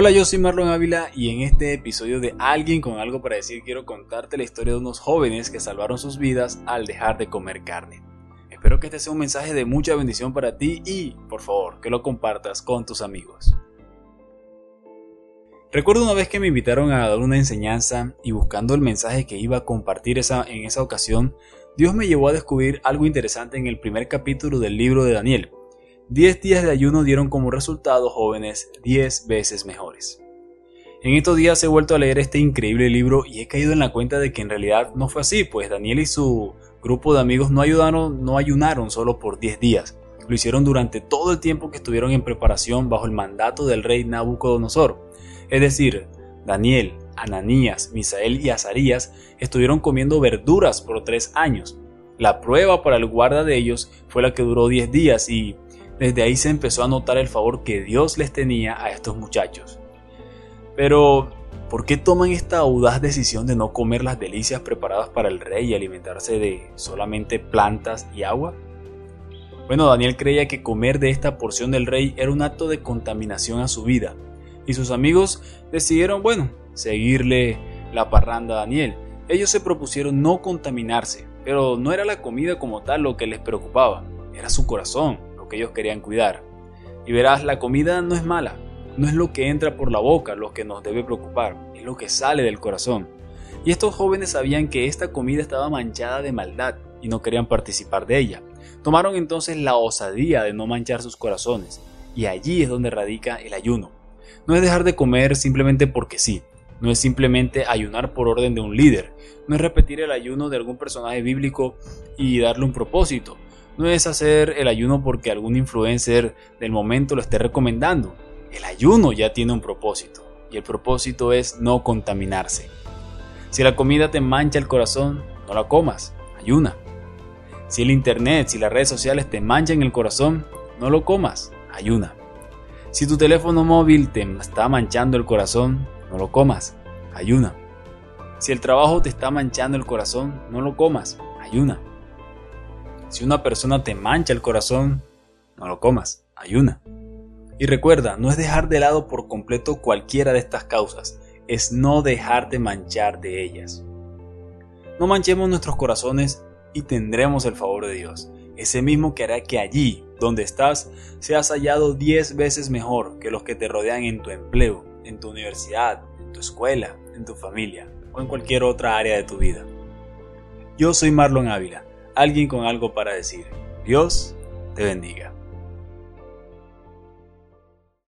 Hola, yo soy Marlon Ávila y en este episodio de Alguien con algo para decir quiero contarte la historia de unos jóvenes que salvaron sus vidas al dejar de comer carne. Espero que este sea un mensaje de mucha bendición para ti y, por favor, que lo compartas con tus amigos. Recuerdo una vez que me invitaron a dar una enseñanza y buscando el mensaje que iba a compartir esa, en esa ocasión, Dios me llevó a descubrir algo interesante en el primer capítulo del libro de Daniel, Diez días de ayuno dieron como resultado jóvenes diez veces mejores. En estos días he vuelto a leer este increíble libro y he caído en la cuenta de que en realidad no fue así, pues Daniel y su grupo de amigos no ayudaron, no ayunaron solo por 10 días, lo hicieron durante todo el tiempo que estuvieron en preparación bajo el mandato del rey Nabucodonosor. Es decir, Daniel, Ananías, Misael y Azarías estuvieron comiendo verduras por tres años. La prueba para el guarda de ellos fue la que duró 10 días y desde ahí se empezó a notar el favor que Dios les tenía a estos muchachos. Pero, ¿por qué toman esta audaz decisión de no comer las delicias preparadas para el rey y alimentarse de solamente plantas y agua? Bueno, Daniel creía que comer de esta porción del rey era un acto de contaminación a su vida, y sus amigos decidieron, bueno, seguirle la parranda a Daniel. Ellos se propusieron no contaminarse, pero no era la comida como tal lo que les preocupaba, era su corazón que ellos querían cuidar. Y verás, la comida no es mala, no es lo que entra por la boca lo que nos debe preocupar, es lo que sale del corazón. Y estos jóvenes sabían que esta comida estaba manchada de maldad y no querían participar de ella. Tomaron entonces la osadía de no manchar sus corazones, y allí es donde radica el ayuno. No es dejar de comer simplemente porque sí, no es simplemente ayunar por orden de un líder, no es repetir el ayuno de algún personaje bíblico y darle un propósito, no es hacer el ayuno porque algún influencer del momento lo esté recomendando. El ayuno ya tiene un propósito y el propósito es no contaminarse. Si la comida te mancha el corazón, no la comas, ayuna. Si el internet, si las redes sociales te manchan el corazón, no lo comas, ayuna. Si tu teléfono móvil te está manchando el corazón, no lo comas, ayuna. Si el trabajo te está manchando el corazón, no lo comas, ayuna. Si una persona te mancha el corazón, no lo comas, ayuna. Y recuerda, no es dejar de lado por completo cualquiera de estas causas, es no dejarte manchar de ellas. No manchemos nuestros corazones y tendremos el favor de Dios, ese mismo que hará que allí, donde estás, seas hallado diez veces mejor que los que te rodean en tu empleo, en tu universidad, en tu escuela, en tu familia o en cualquier otra área de tu vida. Yo soy Marlon Ávila alguien con algo para decir. Dios te bendiga.